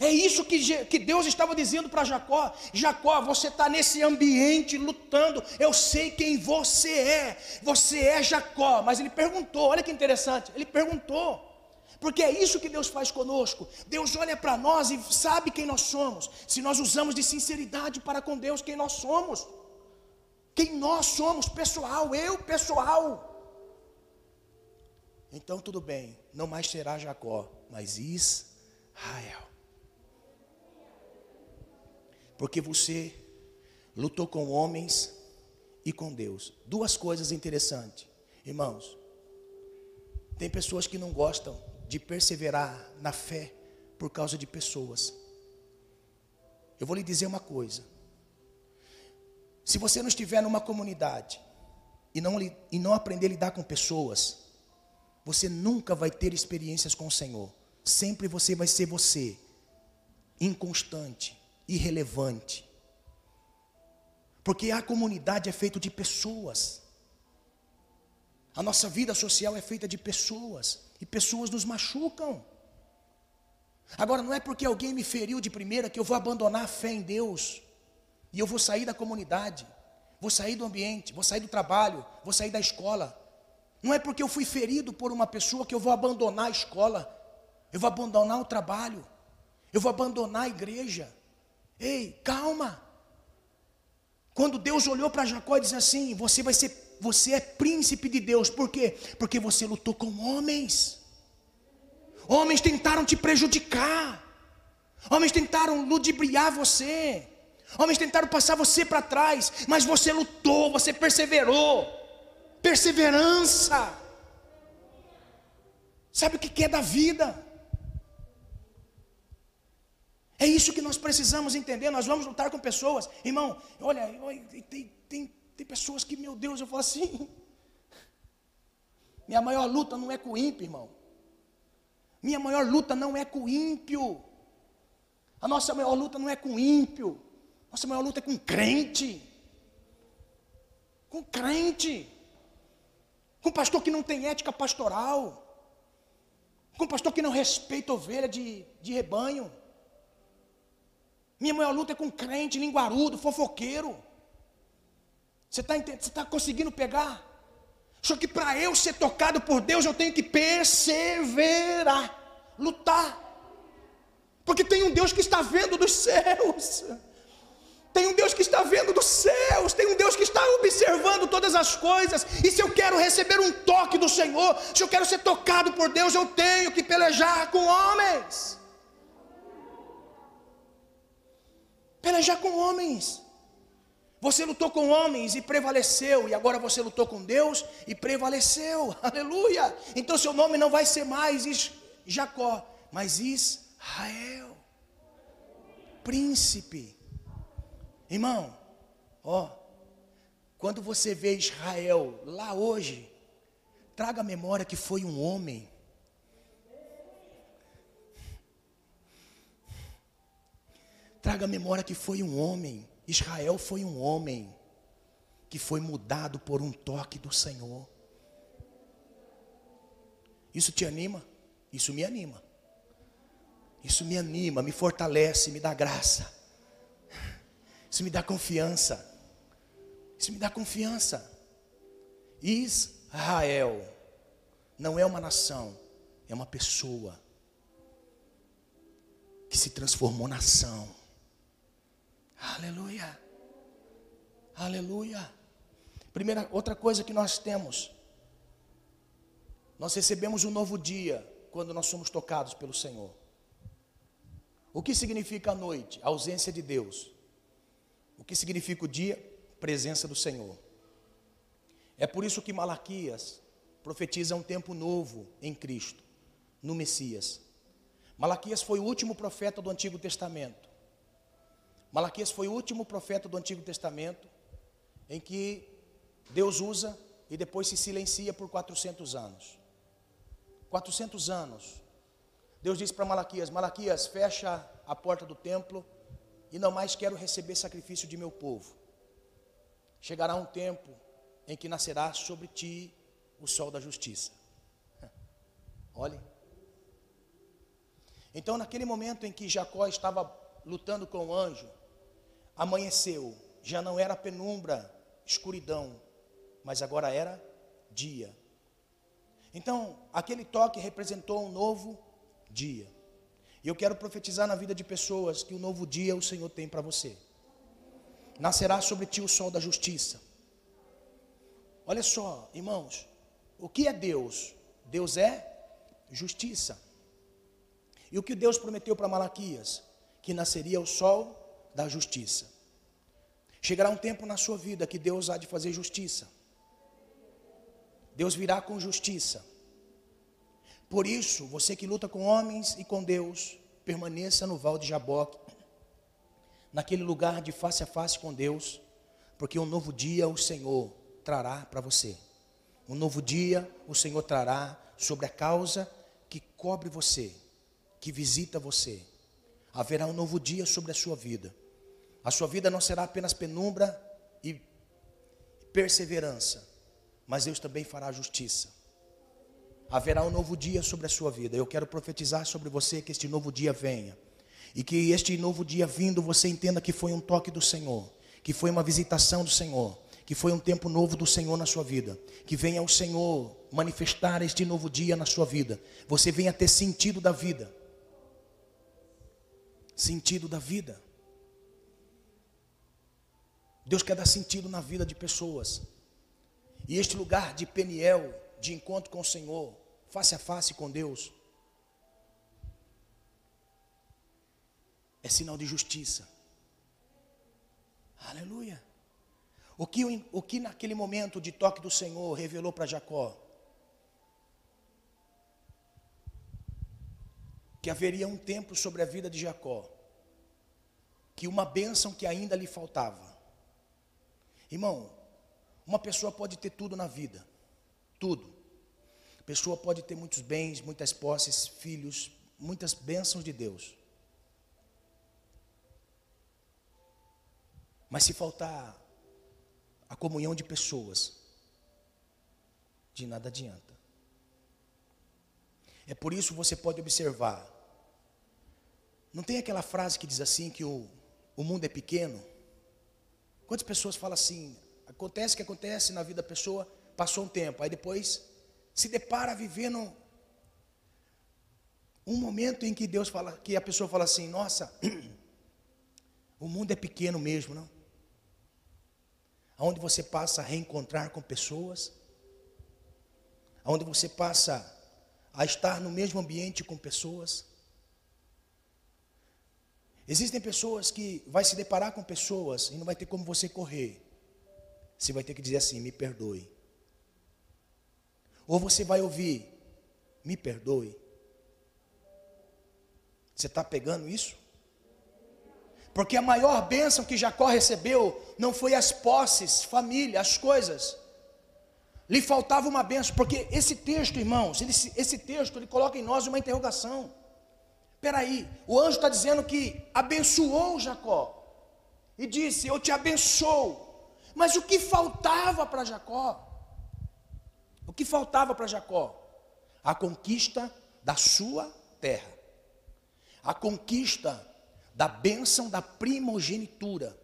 É isso que, que Deus estava dizendo para Jacó: Jacó, você está nesse ambiente lutando, eu sei quem você é, você é Jacó. Mas ele perguntou: olha que interessante, ele perguntou, porque é isso que Deus faz conosco. Deus olha para nós e sabe quem nós somos, se nós usamos de sinceridade para com Deus quem nós somos, quem nós somos, pessoal, eu pessoal. Então tudo bem, não mais será Jacó, mas Israel porque você lutou com homens e com Deus. Duas coisas interessantes, irmãos. Tem pessoas que não gostam de perseverar na fé por causa de pessoas. Eu vou lhe dizer uma coisa. Se você não estiver numa comunidade e não, e não aprender a lidar com pessoas, você nunca vai ter experiências com o Senhor. Sempre você vai ser você, inconstante, irrelevante. Porque a comunidade é feita de pessoas. A nossa vida social é feita de pessoas. E pessoas nos machucam. Agora, não é porque alguém me feriu de primeira que eu vou abandonar a fé em Deus. E eu vou sair da comunidade. Vou sair do ambiente. Vou sair do trabalho. Vou sair da escola. Não é porque eu fui ferido por uma pessoa que eu vou abandonar a escola. Eu vou abandonar o trabalho. Eu vou abandonar a igreja. Ei, calma. Quando Deus olhou para Jacó e disse assim: Você vai ser, você é príncipe de Deus. Por quê? Porque você lutou com homens. Homens tentaram te prejudicar. Homens tentaram ludibriar você. Homens tentaram passar você para trás, mas você lutou, você perseverou. Perseverança. Sabe o que é da vida? É isso que nós precisamos entender. Nós vamos lutar com pessoas. Irmão, olha, tem, tem, tem pessoas que, meu Deus, eu falo assim. Minha maior luta não é com o ímpio, irmão. Minha maior luta não é com o ímpio. A nossa maior luta não é com o ímpio. Nossa maior luta é com crente. Com crente. Com pastor que não tem ética pastoral. Com pastor que não respeita ovelha de, de rebanho. Minha maior luta é com crente, linguarudo, fofoqueiro. Você está tá conseguindo pegar? Só que para eu ser tocado por Deus, eu tenho que perseverar, lutar. Porque tem um Deus que está vendo dos céus. Tem um Deus que está vendo dos céus, tem um Deus que está observando todas as coisas. E se eu quero receber um toque do Senhor, se eu quero ser tocado por Deus, eu tenho que pelejar com homens. Pelejar com homens. Você lutou com homens e prevaleceu, e agora você lutou com Deus e prevaleceu. Aleluia! Então seu nome não vai ser mais Jacó, mas Israel. Príncipe. Irmão, ó, quando você vê Israel lá hoje, traga a memória que foi um homem Traga a memória que foi um homem. Israel foi um homem que foi mudado por um toque do Senhor. Isso te anima? Isso me anima. Isso me anima, me fortalece, me dá graça. Isso me dá confiança. Isso me dá confiança. Israel não é uma nação, é uma pessoa que se transformou nação. Aleluia. Aleluia. Primeira, outra coisa que nós temos. Nós recebemos um novo dia quando nós somos tocados pelo Senhor. O que significa a noite? A ausência de Deus. O que significa o dia? Presença do Senhor. É por isso que Malaquias profetiza um tempo novo em Cristo, no Messias. Malaquias foi o último profeta do Antigo Testamento. Malaquias foi o último profeta do Antigo Testamento em que Deus usa e depois se silencia por 400 anos. 400 anos. Deus disse para Malaquias: Malaquias, fecha a porta do templo e não mais quero receber sacrifício de meu povo. Chegará um tempo em que nascerá sobre ti o sol da justiça. Olhe. Então, naquele momento em que Jacó estava lutando com o anjo, amanheceu, já não era penumbra, escuridão, mas agora era dia. Então, aquele toque representou um novo dia. E eu quero profetizar na vida de pessoas que o um novo dia o Senhor tem para você. Nascerá sobre ti o sol da justiça. Olha só, irmãos, o que é Deus? Deus é justiça. E o que Deus prometeu para Malaquias? Que nasceria o sol da justiça. Chegará um tempo na sua vida que Deus há de fazer justiça. Deus virá com justiça. Por isso, você que luta com homens e com Deus, permaneça no Val de Jaboque, naquele lugar de face a face com Deus, porque um novo dia o Senhor trará para você. Um novo dia o Senhor trará sobre a causa que cobre você, que visita você. Haverá um novo dia sobre a sua vida. A sua vida não será apenas penumbra e perseverança, mas Deus também fará justiça. Haverá um novo dia sobre a sua vida. Eu quero profetizar sobre você que este novo dia venha. E que este novo dia vindo você entenda que foi um toque do Senhor, que foi uma visitação do Senhor, que foi um tempo novo do Senhor na sua vida. Que venha o Senhor manifestar este novo dia na sua vida. Você venha ter sentido da vida. Sentido da vida. Deus quer dar sentido na vida de pessoas. E este lugar de Peniel, de encontro com o Senhor, face a face com Deus, é sinal de justiça. Aleluia. O que, o que naquele momento de toque do Senhor revelou para Jacó? Que haveria um tempo sobre a vida de Jacó, que uma bênção que ainda lhe faltava. Irmão, uma pessoa pode ter tudo na vida, tudo. A pessoa pode ter muitos bens, muitas posses, filhos, muitas bênçãos de Deus. Mas se faltar a comunhão de pessoas, de nada adianta. É por isso você pode observar. Não tem aquela frase que diz assim que o, o mundo é pequeno? Quantas pessoas falam assim? Acontece que acontece na vida da pessoa, passou um tempo, aí depois se depara vivendo um momento em que Deus fala, que a pessoa fala assim, nossa, o mundo é pequeno mesmo, não? onde você passa a reencontrar com pessoas, onde você passa a estar no mesmo ambiente com pessoas. Existem pessoas que vai se deparar com pessoas e não vai ter como você correr. Você vai ter que dizer assim: me perdoe. Ou você vai ouvir: me perdoe. Você está pegando isso? Porque a maior bênção que Jacó recebeu não foi as posses, família, as coisas. Lhe faltava uma bênção, porque esse texto, irmãos, ele, esse texto ele coloca em nós uma interrogação. Espera aí, o anjo está dizendo que abençoou Jacó e disse: Eu te abençoo. Mas o que faltava para Jacó? O que faltava para Jacó? A conquista da sua terra, a conquista da bênção da primogenitura,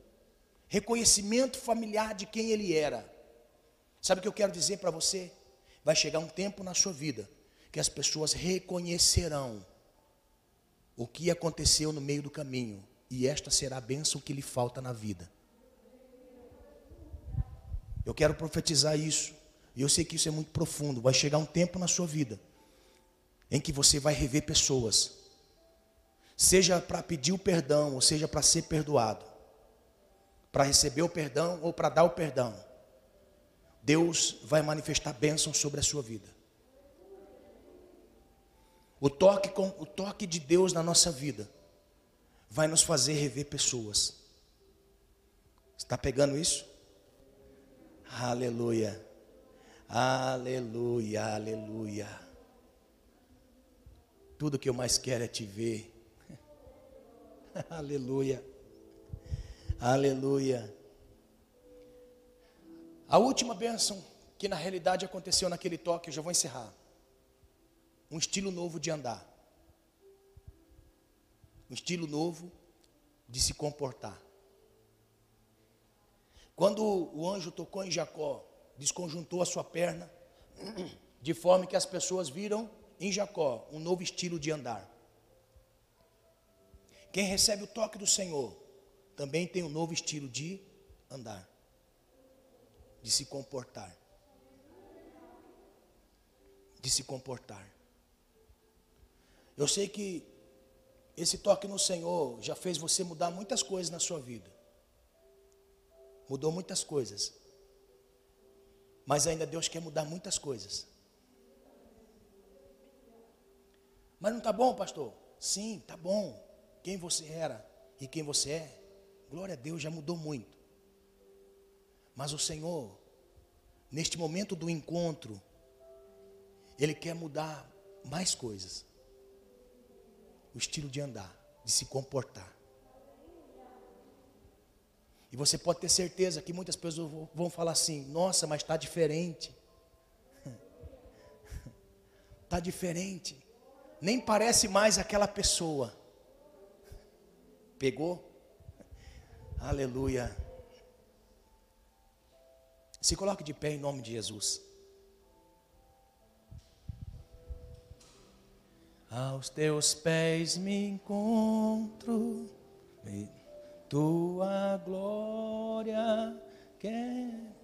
reconhecimento familiar de quem ele era. Sabe o que eu quero dizer para você? Vai chegar um tempo na sua vida que as pessoas reconhecerão o que aconteceu no meio do caminho, e esta será a bênção que lhe falta na vida. Eu quero profetizar isso, e eu sei que isso é muito profundo. Vai chegar um tempo na sua vida em que você vai rever pessoas seja para pedir o perdão, ou seja para ser perdoado, para receber o perdão ou para dar o perdão, Deus vai manifestar bênção sobre a sua vida. O toque, com, o toque de Deus na nossa vida vai nos fazer rever pessoas. Está pegando isso? Aleluia. Aleluia, aleluia. Tudo que eu mais quero é te ver Aleluia. Aleluia. A última bênção que na realidade aconteceu naquele toque, eu já vou encerrar. Um estilo novo de andar. Um estilo novo de se comportar. Quando o anjo tocou em Jacó, desconjuntou a sua perna, de forma que as pessoas viram em Jacó um novo estilo de andar. Quem recebe o toque do Senhor também tem um novo estilo de andar, de se comportar. De se comportar. Eu sei que esse toque no Senhor já fez você mudar muitas coisas na sua vida. Mudou muitas coisas. Mas ainda Deus quer mudar muitas coisas. Mas não está bom, pastor? Sim, está bom. Quem você era e quem você é, glória a Deus, já mudou muito. Mas o Senhor, neste momento do encontro, Ele quer mudar mais coisas o estilo de andar, de se comportar. E você pode ter certeza que muitas pessoas vão falar assim: nossa, mas está diferente. Está diferente. Nem parece mais aquela pessoa. Pegou? Aleluia. Se coloque de pé em nome de Jesus. Aos teus pés me encontro, tua glória quer.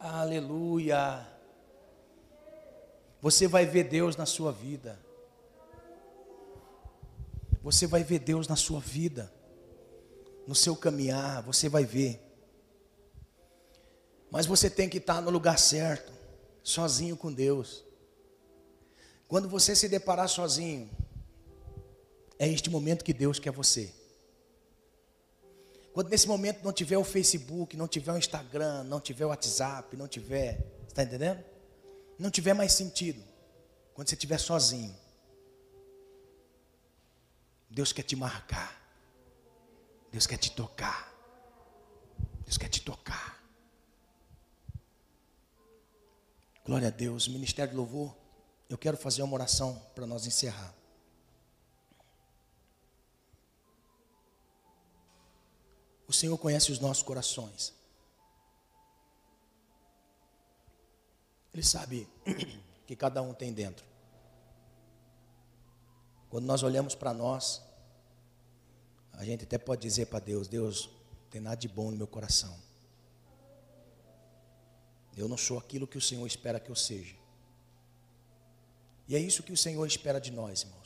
Aleluia. Você vai ver Deus na sua vida. Você vai ver Deus na sua vida. No seu caminhar, você vai ver. Mas você tem que estar no lugar certo, sozinho com Deus. Quando você se deparar sozinho, é este momento que Deus quer você. Quando nesse momento não tiver o Facebook, não tiver o Instagram, não tiver o WhatsApp, não tiver, está entendendo? Não tiver mais sentido. Quando você estiver sozinho, Deus quer te marcar. Deus quer te tocar. Deus quer te tocar. Glória a Deus. Ministério de Louvor eu quero fazer uma oração para nós encerrar. O Senhor conhece os nossos corações. Ele sabe que cada um tem dentro. Quando nós olhamos para nós, a gente até pode dizer para Deus: Deus, não tem nada de bom no meu coração. Eu não sou aquilo que o Senhor espera que eu seja. E é isso que o Senhor espera de nós, irmãos.